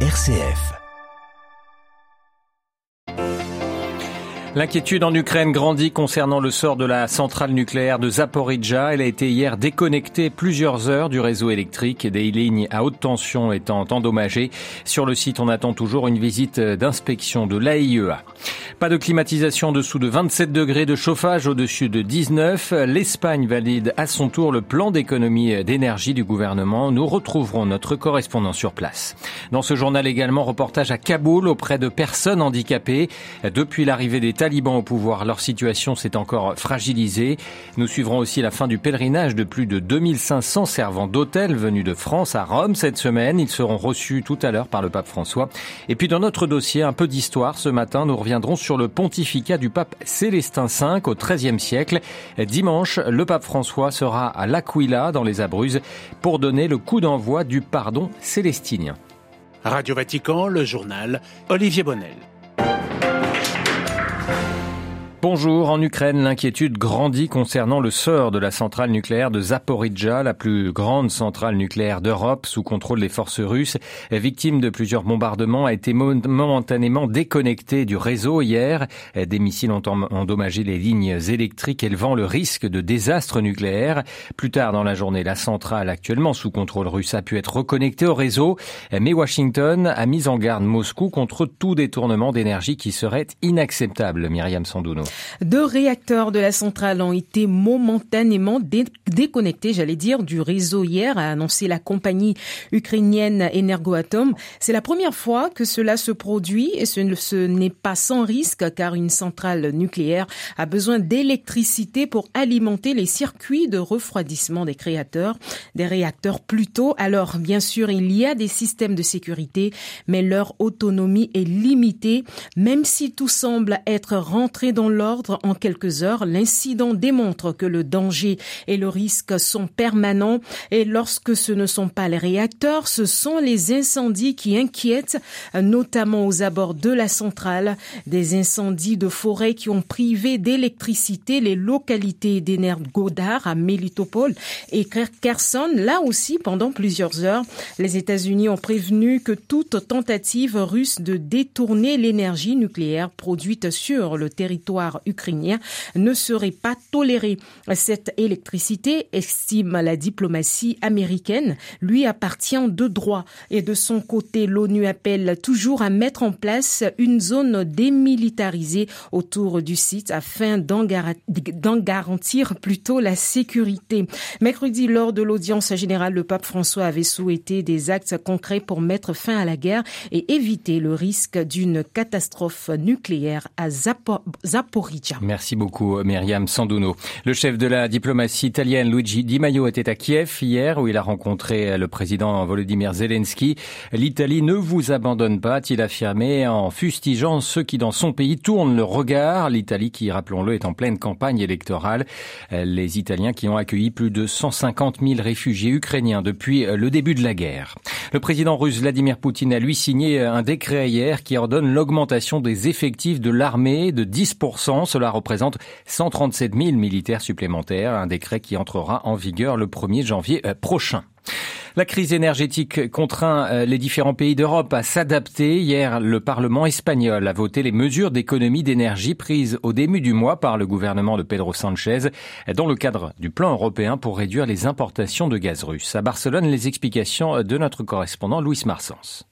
RCF. L'inquiétude en Ukraine grandit concernant le sort de la centrale nucléaire de Zaporizhia. Elle a été hier déconnectée plusieurs heures du réseau électrique, des lignes à haute tension étant endommagées. Sur le site, on attend toujours une visite d'inspection de l'AIEA. Pas de climatisation dessous de 27 degrés, de chauffage au-dessus de 19. L'Espagne valide à son tour le plan d'économie d'énergie du gouvernement. Nous retrouverons notre correspondant sur place. Dans ce journal également, reportage à Kaboul auprès de personnes handicapées. Depuis l'arrivée des talibans au pouvoir, leur situation s'est encore fragilisée. Nous suivrons aussi la fin du pèlerinage de plus de 2500 servants d'hôtel venus de France à Rome cette semaine. Ils seront reçus tout à l'heure par le pape François. Et puis dans notre dossier, un peu d'histoire. Ce matin, nous reviendrons sur le pontificat du pape Célestin V au XIIIe siècle. Dimanche, le pape François sera à l'Aquila dans les Abruzzes pour donner le coup d'envoi du pardon célestinien. Radio Vatican, le journal Olivier Bonnel. Bonjour. En Ukraine, l'inquiétude grandit concernant le sort de la centrale nucléaire de Zaporizhia, la plus grande centrale nucléaire d'Europe sous contrôle des forces russes. Victime de plusieurs bombardements, a été momentanément déconnectée du réseau hier. Des missiles ont endommagé les lignes électriques, élevant le risque de désastre nucléaire. Plus tard dans la journée, la centrale actuellement sous contrôle russe a pu être reconnectée au réseau, mais Washington a mis en garde Moscou contre tout détournement d'énergie qui serait inacceptable. Myriam Sandouno. Deux réacteurs de la centrale ont été momentanément déconnectés, j'allais dire, du réseau hier, a annoncé la compagnie ukrainienne Energoatom. C'est la première fois que cela se produit et ce n'est pas sans risque car une centrale nucléaire a besoin d'électricité pour alimenter les circuits de refroidissement des créateurs, des réacteurs plutôt. Alors, bien sûr, il y a des systèmes de sécurité, mais leur autonomie est limitée, même si tout semble être rentré dans l'ordre en quelques heures. L'incident démontre que le danger et le risque sont permanents et lorsque ce ne sont pas les réacteurs, ce sont les incendies qui inquiètent, notamment aux abords de la centrale, des incendies de forêt qui ont privé d'électricité les localités d'Energodar à Melitopol et Kherson. Là aussi, pendant plusieurs heures, les États-Unis ont prévenu que toute tentative russe de détourner l'énergie nucléaire produite sur le territoire ukrainien ne serait pas tolérée. Cette électricité, estime la diplomatie américaine, lui appartient de droit. Et de son côté, l'ONU appelle toujours à mettre en place une zone démilitarisée autour du site afin d'en garantir plutôt la sécurité. Mercredi, lors de l'audience générale, le pape François avait souhaité des actes concrets pour mettre fin à la guerre et éviter le risque d'une catastrophe nucléaire à Merci beaucoup, Myriam Sanduno. Le chef de la diplomatie italienne, Luigi Di Maio, était à Kiev hier, où il a rencontré le président Volodymyr Zelensky. L'Italie ne vous abandonne pas, a-t-il affirmé, en fustigeant ceux qui, dans son pays, tournent le regard. L'Italie, qui, rappelons-le, est en pleine campagne électorale. Les Italiens qui ont accueilli plus de 150 000 réfugiés ukrainiens depuis le début de la guerre. Le président russe Vladimir Poutine a lui signé un décret hier qui ordonne l'augmentation des effectifs de l'armée de 10%. Cela représente 137 000 militaires supplémentaires, un décret qui entrera en vigueur le 1er janvier euh, prochain. La crise énergétique contraint euh, les différents pays d'Europe à s'adapter. Hier, le Parlement espagnol a voté les mesures d'économie d'énergie prises au début du mois par le gouvernement de Pedro Sanchez dans le cadre du plan européen pour réduire les importations de gaz russe. À Barcelone, les explications de notre correspondant Louis Marsens.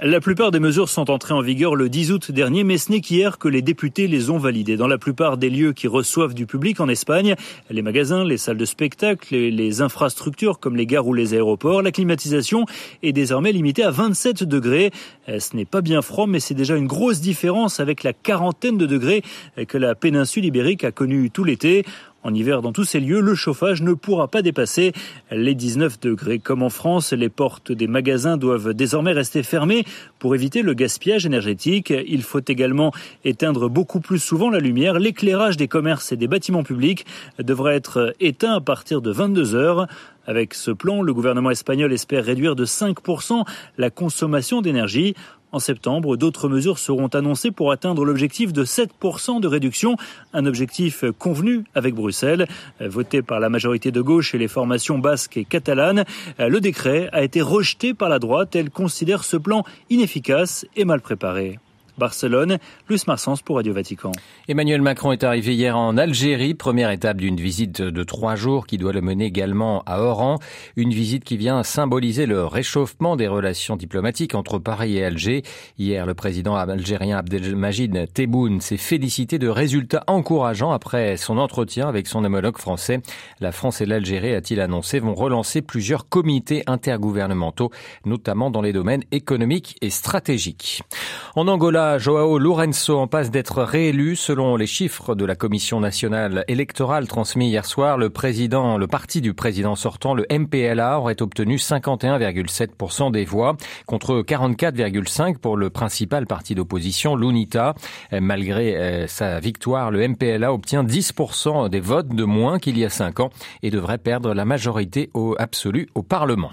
La plupart des mesures sont entrées en vigueur le 10 août dernier, mais ce n'est qu'hier que les députés les ont validées. Dans la plupart des lieux qui reçoivent du public en Espagne, les magasins, les salles de spectacle, les infrastructures comme les gares ou les aéroports, la climatisation est désormais limitée à 27 degrés. Euh, ce n'est pas bien froid, mais c'est déjà une grosse différence avec la quarantaine de degrés que la péninsule ibérique a connue tout l'été. En hiver, dans tous ces lieux, le chauffage ne pourra pas dépasser les 19 degrés. Comme en France, les portes des magasins doivent désormais rester fermées pour éviter le gaspillage énergétique. Il faut également éteindre beaucoup plus souvent la lumière. L'éclairage des commerces et des bâtiments publics devrait être éteint à partir de 22 heures. Avec ce plan, le gouvernement espagnol espère réduire de 5% la consommation d'énergie. En septembre, d'autres mesures seront annoncées pour atteindre l'objectif de 7% de réduction, un objectif convenu avec Bruxelles, voté par la majorité de gauche et les formations basques et catalanes. Le décret a été rejeté par la droite. Elle considère ce plan inefficace et mal préparé. Barcelone. Luce Marsens pour Radio Vatican. Emmanuel Macron est arrivé hier en Algérie, première étape d'une visite de trois jours qui doit le mener également à Oran. Une visite qui vient symboliser le réchauffement des relations diplomatiques entre Paris et Alger. Hier, le président algérien Abdelmajid Tebboune s'est félicité de résultats encourageants après son entretien avec son homologue français. La France et l'Algérie, a-t-il annoncé, vont relancer plusieurs comités intergouvernementaux, notamment dans les domaines économiques et stratégiques. En Angola, Joao Lourenço en passe d'être réélu. Selon les chiffres de la Commission nationale électorale transmis hier soir, le président, le parti du président sortant, le MPLA, aurait obtenu 51,7% des voix contre 44,5% pour le principal parti d'opposition, l'UNITA. Malgré euh, sa victoire, le MPLA obtient 10% des votes de moins qu'il y a cinq ans et devrait perdre la majorité au absolu au Parlement.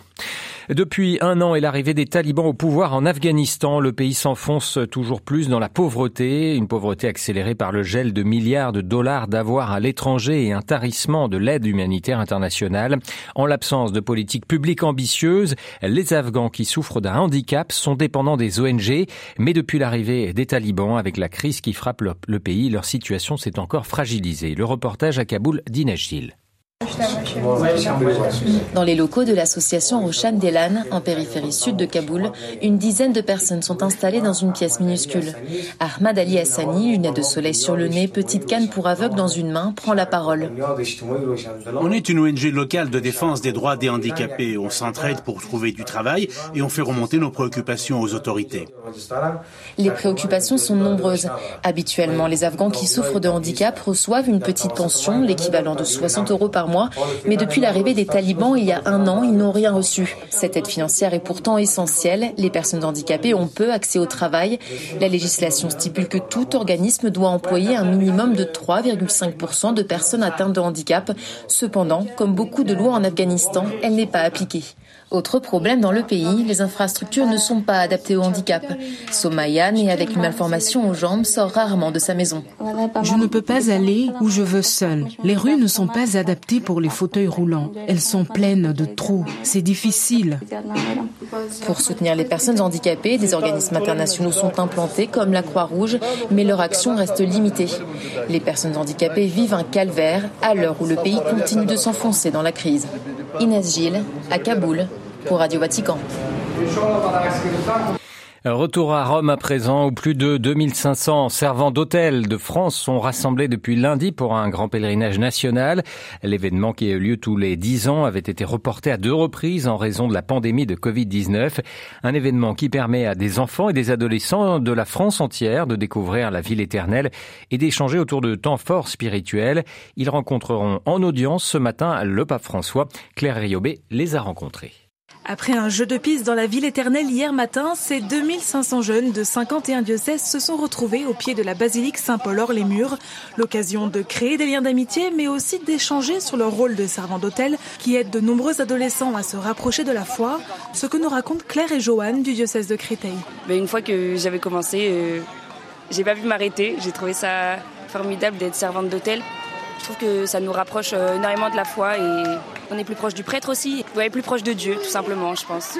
Depuis un an et l'arrivée des talibans au pouvoir en Afghanistan, le pays s'enfonce toujours plus dans la pauvreté, une pauvreté accélérée par le gel de milliards de dollars d'avoirs à l'étranger et un tarissement de l'aide humanitaire internationale. En l'absence de politique publique ambitieuse, les Afghans qui souffrent d'un handicap sont dépendants des ONG, mais depuis l'arrivée des talibans, avec la crise qui frappe le pays, leur situation s'est encore fragilisée. Le reportage à Kaboul d'Inagil. Dans les locaux de l'association Roshan Delan, en périphérie sud de Kaboul, une dizaine de personnes sont installées dans une pièce minuscule. Ahmad Ali Hassani, lunettes de soleil sur le nez, petite canne pour aveugle dans une main, prend la parole. On est une ONG locale de défense des droits des handicapés. On s'entraide pour trouver du travail et on fait remonter nos préoccupations aux autorités. Les préoccupations sont nombreuses. Habituellement, les Afghans qui souffrent de handicap reçoivent une petite pension, l'équivalent de 60 euros par mais depuis l'arrivée des talibans il y a un an, ils n'ont rien reçu. Cette aide financière est pourtant essentielle. Les personnes handicapées ont peu accès au travail. La législation stipule que tout organisme doit employer un minimum de 3,5% de personnes atteintes de handicap. Cependant, comme beaucoup de lois en Afghanistan, elle n'est pas appliquée. Autre problème dans le pays, les infrastructures ne sont pas adaptées au handicap. Somaya, née avec une malformation aux jambes, sort rarement de sa maison. Je ne peux pas aller où je veux seule. Les rues ne sont pas adaptées pour les fauteuils roulants. Elles sont pleines de trous. C'est difficile. Pour soutenir les personnes handicapées, des organismes internationaux sont implantés comme la Croix-Rouge, mais leur action reste limitée. Les personnes handicapées vivent un calvaire à l'heure où le pays continue de s'enfoncer dans la crise. Inès Gilles, à Kaboul, pour Radio Vatican. Retour à Rome à présent où plus de 2500 servants d'hôtel de France sont rassemblés depuis lundi pour un grand pèlerinage national. L'événement qui a eu lieu tous les 10 ans avait été reporté à deux reprises en raison de la pandémie de Covid-19. Un événement qui permet à des enfants et des adolescents de la France entière de découvrir la ville éternelle et d'échanger autour de temps forts spirituels. Ils rencontreront en audience ce matin le pape François. Claire Riobé les a rencontrés. Après un jeu de piste dans la ville éternelle hier matin, ces 2500 jeunes de 51 diocèses se sont retrouvés au pied de la basilique Saint-Paul-Hors-les-Murs. L'occasion de créer des liens d'amitié, mais aussi d'échanger sur leur rôle de servant d'hôtel qui aide de nombreux adolescents à se rapprocher de la foi, ce que nous racontent Claire et Joanne du diocèse de Créteil. Une fois que j'avais commencé, euh, j'ai pas pu m'arrêter. J'ai trouvé ça formidable d'être servante d'hôtel. Je trouve que ça nous rapproche euh, énormément de la foi et on est plus proche du prêtre aussi. Ouais, plus proche de Dieu, tout simplement, je pense.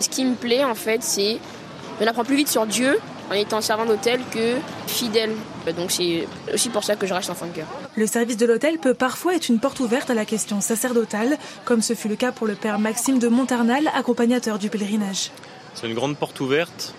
Ce qui me plaît, en fait, c'est on apprend plus vite sur Dieu en étant servant d'hôtel que fidèle. Donc c'est aussi pour ça que je reste enfant de cœur. Le service de l'hôtel peut parfois être une porte ouverte à la question sacerdotale, comme ce fut le cas pour le père Maxime de Montarnal, accompagnateur du pèlerinage. C'est une grande porte ouverte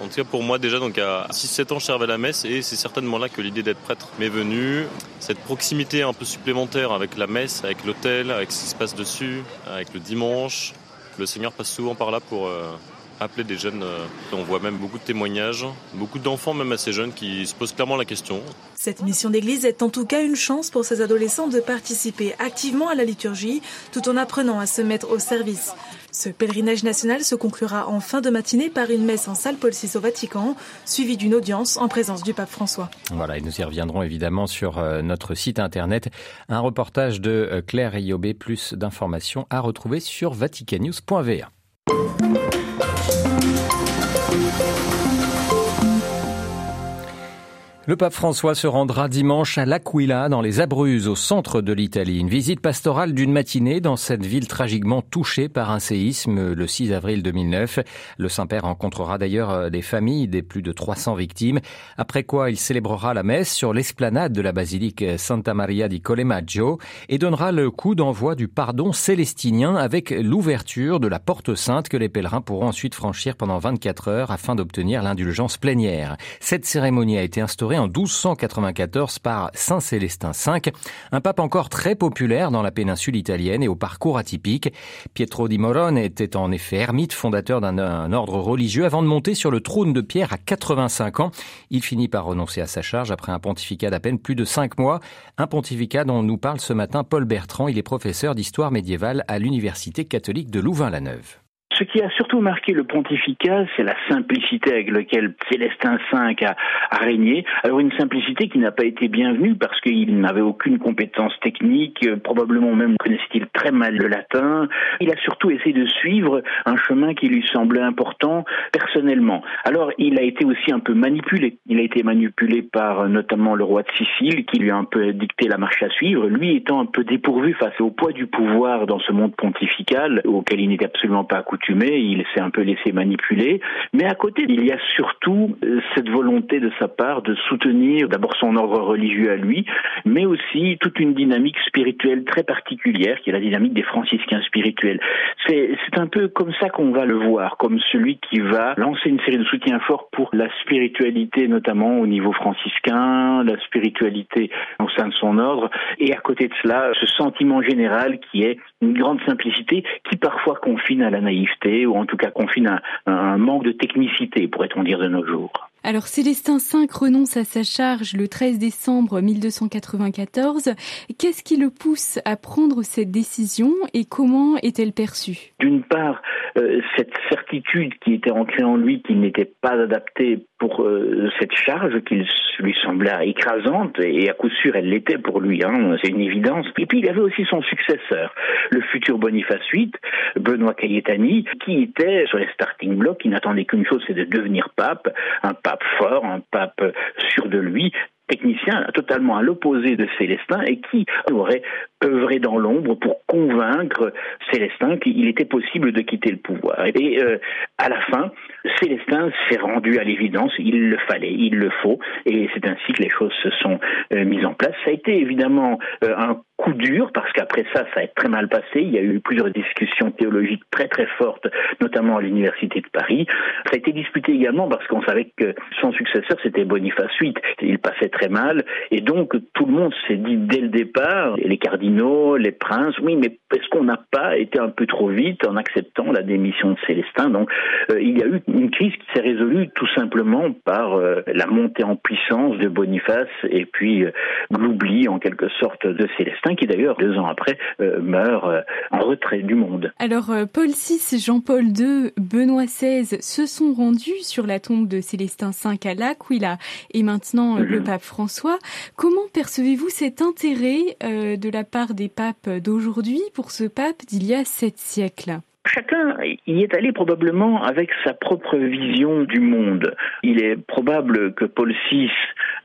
en tout cas pour moi déjà, donc à 6-7 ans je servais à la messe et c'est certainement là que l'idée d'être prêtre m'est venue. Cette proximité un peu supplémentaire avec la messe, avec l'hôtel, avec ce qui se passe dessus, avec le dimanche. Le Seigneur passe souvent par là pour euh, appeler des jeunes. Euh, on voit même beaucoup de témoignages, beaucoup d'enfants même assez jeunes qui se posent clairement la question. Cette mission d'église est en tout cas une chance pour ces adolescents de participer activement à la liturgie tout en apprenant à se mettre au service. Ce pèlerinage national se conclura en fin de matinée par une messe en salle Paul VI au Vatican, suivie d'une audience en présence du pape François. Voilà, et nous y reviendrons évidemment sur euh, notre site internet. Un reportage de euh, Claire Riobé, plus d'informations à retrouver sur vaticanews.va. Le pape François se rendra dimanche à L'Aquila, dans les Abruzzes, au centre de l'Italie. Une visite pastorale d'une matinée dans cette ville tragiquement touchée par un séisme le 6 avril 2009. Le Saint-Père rencontrera d'ailleurs euh, des familles des plus de 300 victimes. Après quoi, il célébrera la messe sur l'esplanade de la basilique Santa Maria di Colemaggio et donnera le coup d'envoi du pardon célestinien avec l'ouverture de la porte sainte que les pèlerins pourront ensuite franchir pendant 24 heures afin d'obtenir l'indulgence plénière. Cette cérémonie a été instaurée en 1294 par Saint Célestin V, un pape encore très populaire dans la péninsule italienne et au parcours atypique. Pietro di Morone était en effet ermite, fondateur d'un ordre religieux avant de monter sur le trône de pierre à 85 ans. Il finit par renoncer à sa charge après un pontificat d'à peine plus de 5 mois, un pontificat dont nous parle ce matin Paul Bertrand, il est professeur d'histoire médiévale à l'Université catholique de Louvain-la-Neuve. Ce qui a surtout marqué le pontificat, c'est la simplicité avec laquelle Célestin V a, régné. Alors une simplicité qui n'a pas été bienvenue parce qu'il n'avait aucune compétence technique, euh, probablement même connaissait-il très mal le latin. Il a surtout essayé de suivre un chemin qui lui semblait important personnellement. Alors il a été aussi un peu manipulé. Il a été manipulé par euh, notamment le roi de Sicile qui lui a un peu dicté la marche à suivre, lui étant un peu dépourvu face au poids du pouvoir dans ce monde pontifical auquel il n'était absolument pas accoutumé il s'est un peu laissé manipuler. Mais à côté, il y a surtout euh, cette volonté de sa part de soutenir d'abord son ordre religieux à lui, mais aussi toute une dynamique spirituelle très particulière, qui est la dynamique des franciscains spirituels. C'est un peu comme ça qu'on va le voir, comme celui qui va lancer une série de soutiens forts pour la spiritualité, notamment au niveau franciscain, la spiritualité au sein de son ordre, et à côté de cela, ce sentiment général qui est une grande simplicité qui parfois confine à la naïveté ou en tout cas confine à un manque de technicité, pourrait-on dire de nos jours. Alors Célestin V renonce à sa charge le 13 décembre 1294. Qu'est-ce qui le pousse à prendre cette décision et comment est-elle perçue? D'une part, cette certitude qui était ancrée en lui qu'il n'était pas adapté pour euh, cette charge qui lui semblait écrasante et à coup sûr elle l'était pour lui, hein, c'est une évidence. Et puis il avait aussi son successeur, le futur Boniface VIII, Benoît Cayetani, qui était sur les starting blocks, qui n'attendait qu'une chose, c'est de devenir pape, un pape fort, un pape sûr de lui, technicien totalement à l'opposé de Célestin et qui aurait œuvré dans l'ombre pour convaincre Célestin qu'il était possible de quitter le pouvoir. Et euh, à la fin, Célestin s'est rendu à l'évidence, il le fallait, il le faut, et c'est ainsi que les choses se sont euh, mises en place. Ça a été évidemment euh, un coup dur parce qu'après ça, ça a très mal passé. Il y a eu plusieurs discussions théologiques très très fortes, notamment à l'université de Paris. Ça a été disputé également parce qu'on savait que son successeur c'était Boniface VIII. Il passait très mal et donc tout le monde s'est dit dès le départ, les cardinaux, les princes, oui, mais est-ce qu'on n'a pas été un peu trop vite en acceptant la démission de Célestin? Donc euh, il y a eu une crise qui s'est résolue tout simplement par euh, la montée en puissance de Boniface et puis euh, l'oubli en quelque sorte de Célestin qui d'ailleurs deux ans après meurt en retrait du monde. Alors Paul VI, Jean-Paul II, Benoît XVI se sont rendus sur la tombe de Célestin V à L'Aquila et maintenant le mhm. pape François. Comment percevez-vous cet intérêt de la part des papes d'aujourd'hui pour ce pape d'il y a sept siècles Chacun y est allé probablement avec sa propre vision du monde. Il est probable que Paul VI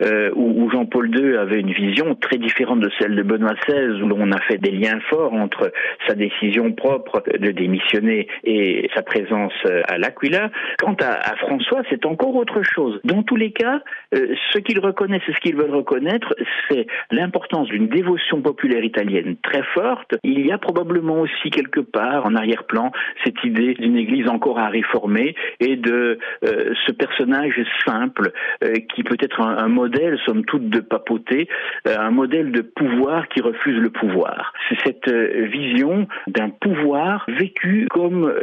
euh, ou, Jean-Paul II avaient une vision très différente de celle de Benoît XVI, où l'on a fait des liens forts entre sa décision propre de démissionner et sa présence à l'Aquila. Quant à, François, c'est encore autre chose. Dans tous les cas, euh, ce qu'ils reconnaissent et ce qu'ils veulent reconnaître, c'est l'importance d'une dévotion populaire italienne très forte. Il y a probablement aussi quelque part en arrière-plan cette idée d'une Église encore à réformer et de euh, ce personnage simple euh, qui peut être un, modèle, somme toute, de papauté, euh, un modèle de pouvoir qui refuse le pouvoir. C'est cette vision d'un pouvoir vécu comme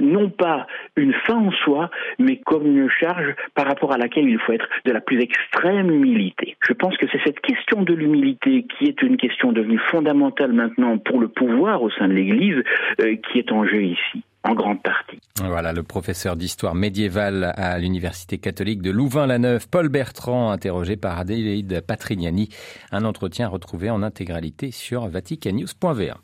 non pas une fin en soi, mais comme une charge par rapport à laquelle il faut être de la plus extrême humilité. Je pense que c'est cette question de l'humilité qui est une question devenue fondamentale maintenant pour le pouvoir au sein de l'Église qui est en jeu en grande partie. Voilà, le professeur d'histoire médiévale à l'Université catholique de Louvain-la-Neuve, Paul Bertrand, interrogé par Adélaïde Patrignani. Un entretien retrouvé en intégralité sur vaticanews.va.